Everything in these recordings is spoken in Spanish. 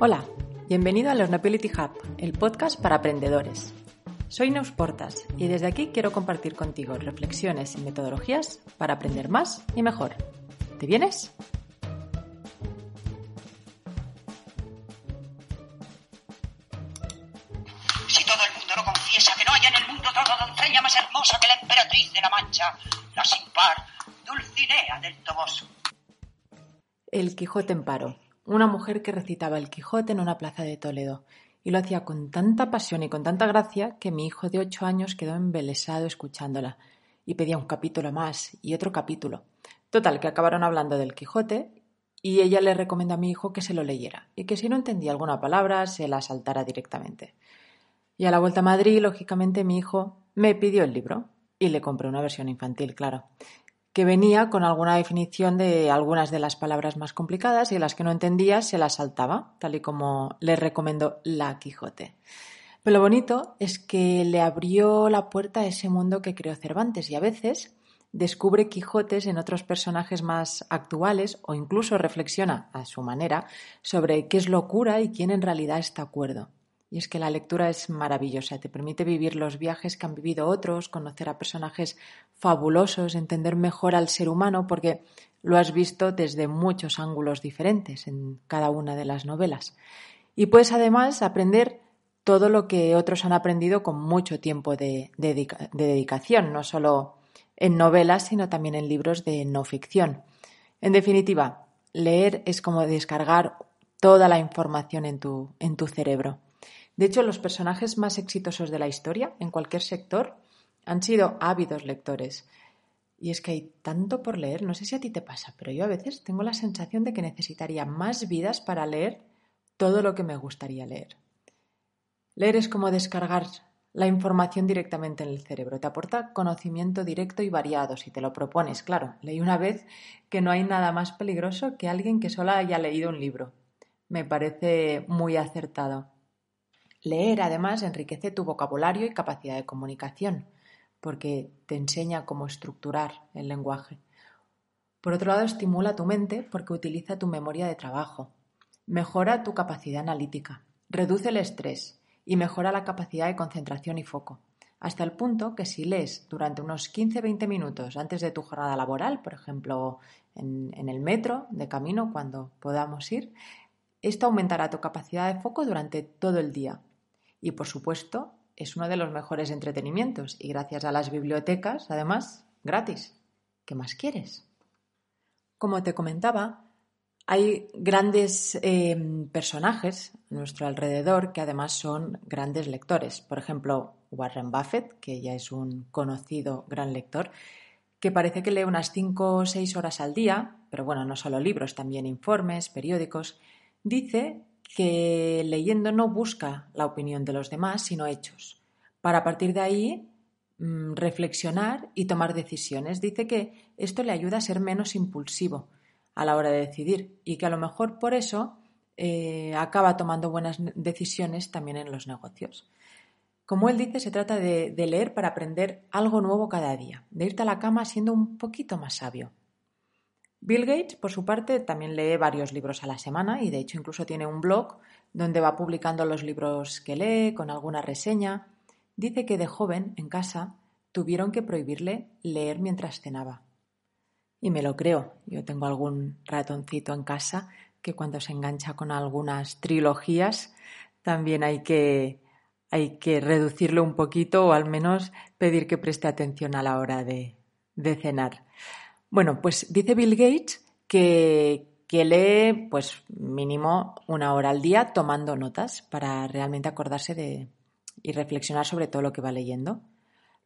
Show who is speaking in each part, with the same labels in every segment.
Speaker 1: Hola, bienvenido a los Nobility Hub, el podcast para aprendedores. Soy Neus Portas y desde aquí quiero compartir contigo reflexiones y metodologías para aprender más y mejor. ¿Te vienes?
Speaker 2: Si todo el mundo lo confiesa, que no hay en el mundo otra doncella más hermosa que la emperatriz de la Mancha, la sin par, Dulcinea del Toboso.
Speaker 1: El Quijote en paro una mujer que recitaba el Quijote en una plaza de Toledo, y lo hacía con tanta pasión y con tanta gracia que mi hijo de ocho años quedó embelesado escuchándola, y pedía un capítulo más y otro capítulo. Total, que acabaron hablando del Quijote, y ella le recomendó a mi hijo que se lo leyera, y que si no entendía alguna palabra se la saltara directamente. Y a la vuelta a Madrid, lógicamente, mi hijo me pidió el libro, y le compré una versión infantil, claro que venía con alguna definición de algunas de las palabras más complicadas y las que no entendía se las saltaba, tal y como le recomendó La Quijote. Pero lo bonito es que le abrió la puerta a ese mundo que creó Cervantes y a veces descubre Quijotes en otros personajes más actuales o incluso reflexiona a su manera sobre qué es locura y quién en realidad está acuerdo. Y es que la lectura es maravillosa, te permite vivir los viajes que han vivido otros, conocer a personajes fabulosos, entender mejor al ser humano, porque lo has visto desde muchos ángulos diferentes en cada una de las novelas. Y puedes además aprender todo lo que otros han aprendido con mucho tiempo de, dedicación, no solo en novelas, sino también en libros de no ficción. En definitiva, leer es como descargar toda la información en tu, en tu cerebro. De hecho, los personajes más exitosos de la historia, en cualquier sector, han sido ávidos lectores. Y es que hay tanto por leer, no sé si a ti te pasa, pero yo a veces tengo la sensación de que necesitaría más vidas para leer todo lo que me gustaría leer. Leer es como descargar la información directamente en el cerebro. Te aporta conocimiento directo y variado si te lo propones. Claro, leí una vez que no hay nada más peligroso que alguien que solo haya leído un libro. Me parece muy acertado. Leer, además, enriquece tu vocabulario y capacidad de comunicación, porque te enseña cómo estructurar el lenguaje. Por otro lado, estimula tu mente porque utiliza tu memoria de trabajo, mejora tu capacidad analítica, reduce el estrés y mejora la capacidad de concentración y foco, hasta el punto que si lees durante unos 15-20 minutos antes de tu jornada laboral, por ejemplo, en, en el metro, de camino, cuando podamos ir, esto aumentará tu capacidad de foco durante todo el día y por supuesto es uno de los mejores entretenimientos y gracias a las bibliotecas, además, gratis. ¿Qué más quieres? Como te comentaba, hay grandes em, personajes a nuestro alrededor que además son grandes lectores. Por ejemplo, Warren Buffett, que ya es un conocido gran lector, que parece que lee unas 5 o 6 horas al día, pero bueno, no solo libros, también informes, periódicos, dice que leyendo no busca la opinión de los demás, sino hechos, para partir de ahí mm, reflexionar y tomar decisiones. Dice que esto le ayuda a ser menos impulsivo a la hora de decidir y que a lo mejor por eso eh, acaba tomando buenas decisiones también en los negocios. Como él dice, se trata de leer para aprender algo nuevo cada día, de irte a la cama siendo un poquito más sabio. Bill Gates, por su parte, también lee varios libros a la semana y de hecho incluso tiene un blog donde va publicando los libros que lee con alguna reseña. Dice que de joven, en casa, tuvieron que prohibirle leer mientras cenaba. Y me lo creo. Yo tengo algún ratoncito en casa que cuando se engancha con algunas trilogías también hay que, hay que reducirlo un poquito o al menos pedir que preste atención a la hora de, de cenar. Bueno, pues dice Bill Gates que, lee pues mínimo una hora al día tomando notas para realmente acordarse de y reflexionar sobre todo lo que va leyendo.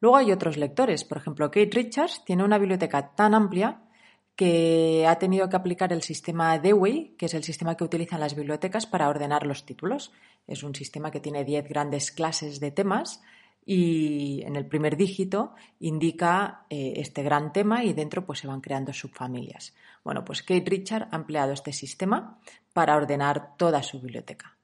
Speaker 1: Luego hay otros lectores, por ejemplo, Kate Richards tiene una biblioteca tan amplia que ha tenido que aplicar el sistema Dewey, que es el sistema que utilizan las bibliotecas para ordenar los títulos. Es un sistema que tiene 10 grandes clases de temas y en el primer dígito indica eh, este gran tema y dentro pues se van creando subfamilias. Bueno, pues Kate Richard ha empleado este sistema para ordenar toda su biblioteca.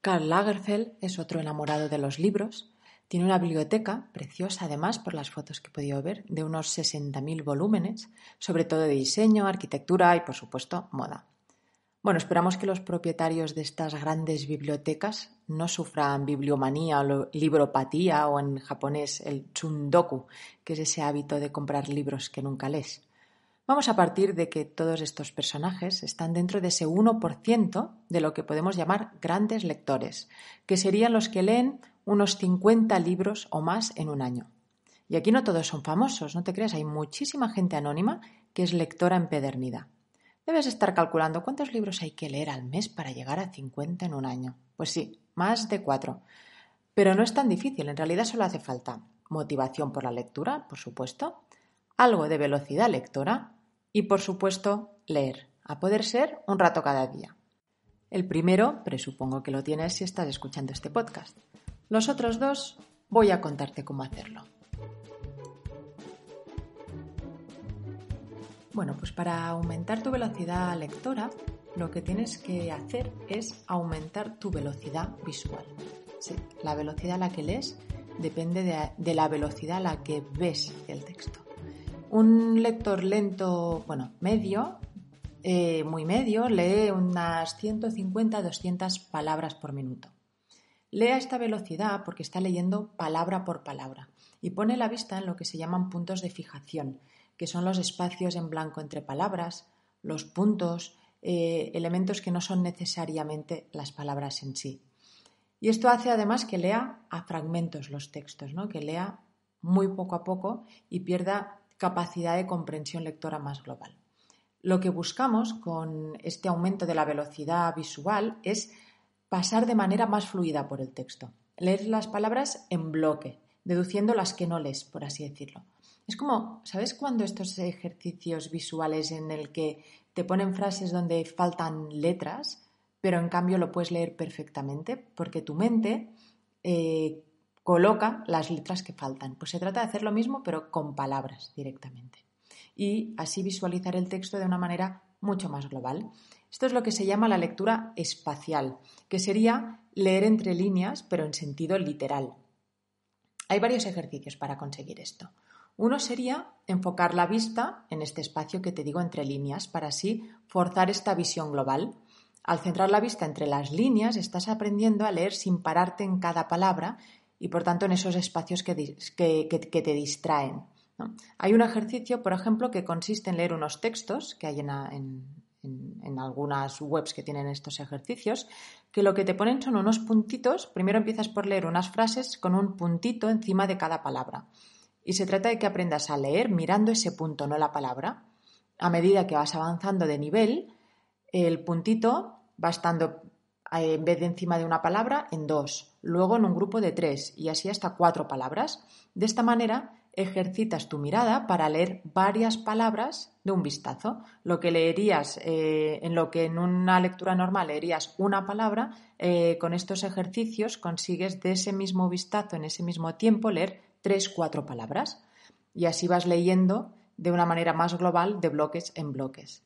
Speaker 1: Karl Lagerfeld es otro enamorado de los libros. Tiene una biblioteca preciosa, además, por las fotos que he podido ver, de unos 60.000 volúmenes, sobre todo de diseño, arquitectura y, por supuesto, moda. Bueno, esperamos que los propietarios de estas grandes bibliotecas no sufran bibliomanía o libropatía o en japonés el tsundoku, que es ese hábito de comprar libros que nunca lees. Vamos a partir de que todos estos personajes están dentro de ese 1% de lo que podemos llamar grandes lectores, que serían los que leen unos 50 libros o más en un año. Y aquí no todos son famosos, no te creas, hay muchísima gente anónima que es lectora empedernida. Debes estar calculando cuántos libros hay que leer al mes para llegar a 50 en un año. Pues sí, más de cuatro. Pero no es tan difícil, en realidad solo hace falta motivación por la lectura, por supuesto, algo de velocidad lectora y, por supuesto, leer, a poder ser un rato cada día. El primero, presupongo que lo tienes si estás escuchando este podcast. Los otros dos, voy a contarte cómo hacerlo. Bueno, pues para aumentar tu velocidad lectora, lo que tienes que hacer es aumentar tu velocidad visual. la velocidad a la que lees depende de, la velocidad a la que ves el texto. Un lector lento, bueno, medio, eh, muy medio, lee unas 150-200 palabras por minuto. Lee a esta velocidad porque está leyendo palabra por palabra y pone la vista en lo que se llaman puntos de fijación, que son los espacios en blanco entre palabras, los puntos, eh, elementos que no son necesariamente las palabras en sí. Y esto hace además que lea a fragmentos los textos, ¿no? que lea muy poco a poco y pierda capacidad de comprensión lectora más global. Lo que buscamos con este aumento de la velocidad visual es pasar de manera más fluida por el texto, leer las palabras en bloque, deduciendo las que no lees, por así decirlo. Es como, ¿sabes cuando estos ejercicios visuales en el que te ponen frases donde faltan letras, pero en cambio lo puedes leer perfectamente? Porque tu mente eh, coloca las letras que faltan. Pues se trata de hacer lo mismo, pero con palabras directamente. Y así visualizar el texto de una manera mucho más global. Esto es lo que se llama la lectura espacial, que sería leer entre líneas, pero en sentido literal. Hay varios ejercicios para conseguir esto. Uno sería enfocar la vista en este espacio que te digo entre líneas para así forzar esta visión global. Al centrar la vista entre las líneas estás aprendiendo a leer sin pararte en cada palabra y por tanto en esos espacios que, te distraen. Hay un ejercicio, por ejemplo, que consiste en leer unos textos que hay en, algunas webs que tienen estos ejercicios, que lo que te ponen son unos puntitos. Primero empiezas por leer unas frases con un puntito encima de cada palabra. Y se trata de que aprendas a leer mirando ese punto, no la palabra. A medida que vas avanzando de nivel, el puntito va estando eh, en vez de encima de una palabra en dos, luego en un grupo de tres y así hasta cuatro palabras. De esta manera ejercitas tu mirada para leer varias palabras de un vistazo. Lo que leerías, eh, en lo que en una lectura normal leerías una palabra, eh, con estos ejercicios consigues de ese mismo vistazo, en ese mismo tiempo, leer tres, cuatro palabras. Y así vas leyendo de una manera más global de bloques en bloques.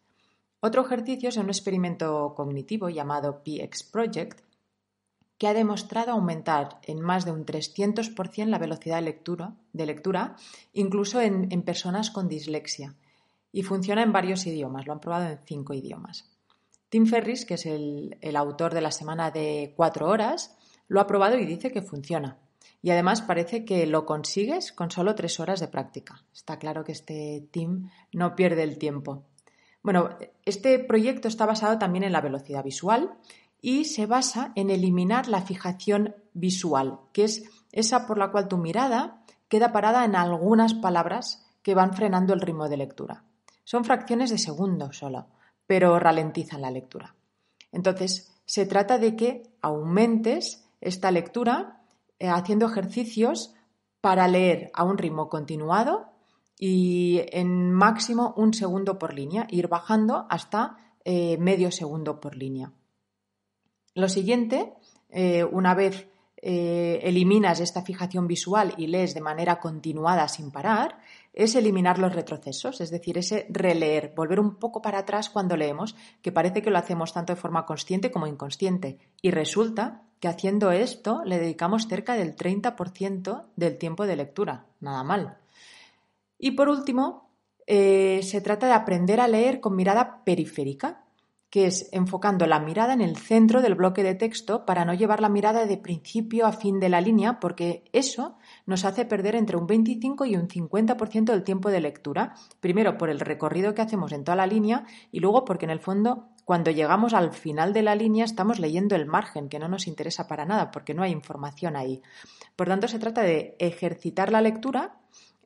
Speaker 1: Otro ejercicio es un experimento cognitivo llamado PX Project, que ha demostrado aumentar en más de un 300% la velocidad de lectura, de lectura incluso en, personas con dislexia. Y funciona en varios idiomas, lo han probado en cinco idiomas. Tim Ferris, que es el, el autor de la semana de cuatro horas, lo ha probado y dice que funciona. Y además parece que lo consigues con solo tres horas de práctica. Está claro que este team no pierde el tiempo. Bueno, este proyecto está basado también en la velocidad visual y se basa en eliminar la fijación visual, que es esa por la cual tu mirada queda parada en algunas palabras que van frenando el ritmo de lectura. Son fracciones de segundo solo, pero ralentizan la lectura. Entonces, se trata de que aumentes esta lectura haciendo ejercicios para leer a un ritmo continuado y en máximo un segundo por línea, ir bajando hasta eh, medio segundo por línea. Lo siguiente, eh, una vez eliminas esta fijación visual y lees de manera continuada sin parar, es eliminar los retrocesos, es decir, ese releer, volver un poco para atrás cuando leemos, que parece que lo hacemos tanto de forma consciente como inconsciente. Y resulta que haciendo esto le dedicamos cerca del 30% del tiempo de lectura. Nada mal. Y por último, eh, se trata de aprender a leer con mirada periférica. Que es enfocando la mirada en el centro del bloque de texto para no llevar la mirada de principio a fin de la línea, porque eso nos hace perder entre un 25 y un 50% del tiempo de lectura. Primero, por el recorrido que hacemos en toda la línea y luego porque en el fondo, cuando llegamos al final de la línea, estamos leyendo el margen, que no nos interesa para nada, porque no hay información ahí. Por tanto, se trata de ejercitar la lectura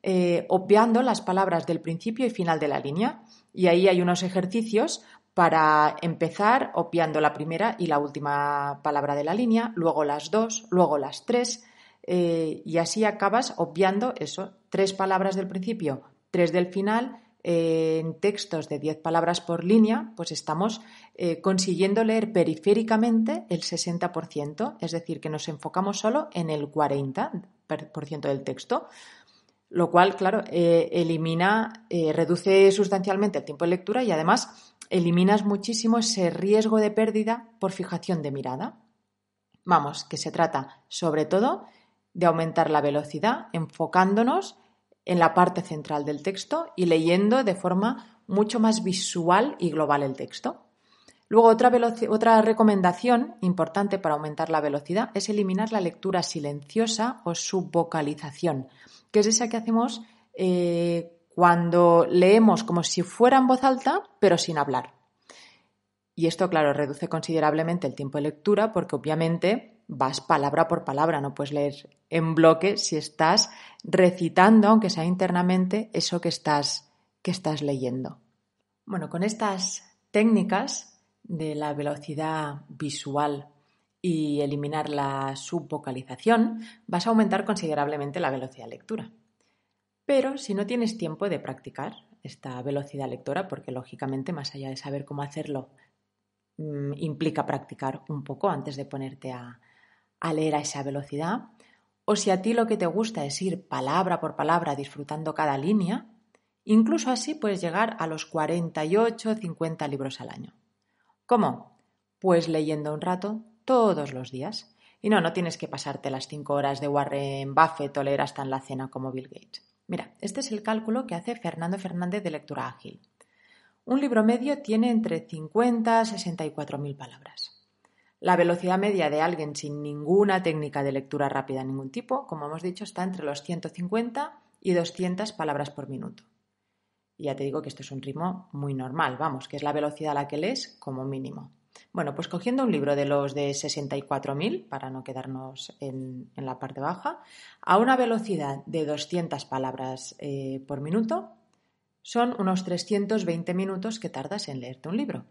Speaker 1: eh, obviando las palabras del principio y final de la línea. Y ahí hay unos ejercicios para empezar obviando la primera y la última palabra de la línea, luego las dos, luego las tres, eh, y así acabas obviando eso, tres palabras del principio, tres del final. Eh, en textos de diez palabras por línea, pues estamos eh, consiguiendo leer periféricamente el 60%, es decir, que nos enfocamos solo en el 40% del texto lo cual, claro, elimina, reduce sustancialmente el tiempo de lectura y además eliminas muchísimo ese riesgo de pérdida por fijación de mirada. Vamos, que se trata sobre todo de aumentar la velocidad enfocándonos en la parte central del texto y leyendo de forma mucho más visual y global el texto. Luego, otra, otra recomendación importante para aumentar la velocidad es eliminar la lectura silenciosa o subvocalización, que es esa que hacemos eh, cuando leemos como si fuera en voz alta, pero sin hablar. Y esto, claro, reduce considerablemente el tiempo de lectura porque obviamente vas palabra por palabra, no puedes leer en bloque si estás recitando, aunque sea internamente, eso que estás, que estás leyendo. Bueno, con estas técnicas de la velocidad visual y eliminar la subvocalización, vas a aumentar considerablemente la velocidad de lectura. Pero si no tienes tiempo de practicar esta velocidad lectora, porque lógicamente más allá de saber cómo hacerlo, mm, implica practicar un poco antes de ponerte a, leer a esa velocidad, o si a ti lo que te gusta es ir palabra por palabra disfrutando cada línea, incluso así puedes llegar a los 48 50 libros al año. ¿Cómo? Pues leyendo un rato todos los días. Y no, no tienes que pasarte las 5 horas de Warren Buffett o leer hasta en la cena como Bill Gates. Mira, este es el cálculo que hace Fernando Fernández de Lectura Ágil. Un libro medio tiene entre 50 a 64 mil palabras. La velocidad media de alguien sin ninguna técnica de lectura rápida de ningún tipo, como hemos dicho, está entre los 150 y 200 palabras por minuto. Y ya te digo que esto es un ritmo muy normal, vamos, que es la velocidad a la que lees como mínimo. Bueno, pues cogiendo un libro de los de 64.000, para no quedarnos en, la parte baja, a una velocidad de 200 palabras eh, por minuto, son unos 320 minutos que tardas en leerte un libro.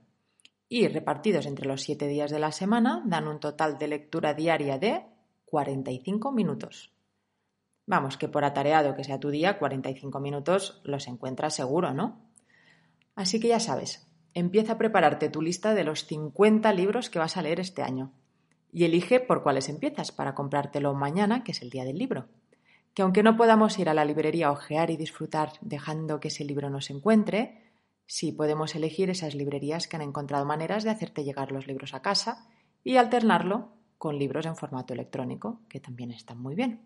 Speaker 1: Y repartidos entre los 7 días de la semana, dan un total de lectura diaria de 45 minutos. Vamos, que por atareado que sea tu día, 45 minutos los encuentras seguro, ¿no? Así que ya sabes, Empieza a prepararte tu lista de los 50 libros que vas a leer este año y elige por cuáles empiezas para comprártelo mañana, que es el día del libro. Que aunque no podamos ir a la librería a ojear y disfrutar dejando que ese libro nos encuentre, sí podemos elegir esas librerías que han encontrado maneras de hacerte llegar los libros a casa y alternarlo con libros en formato electrónico, que también están muy bien.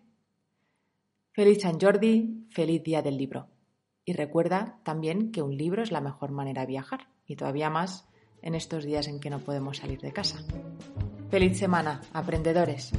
Speaker 1: Feliz San Jordi, feliz día del libro. Y recuerda también que un libro es la mejor manera de viajar y todavía más en estos días en que no podemos salir de casa. Feliz semana, aprendedores.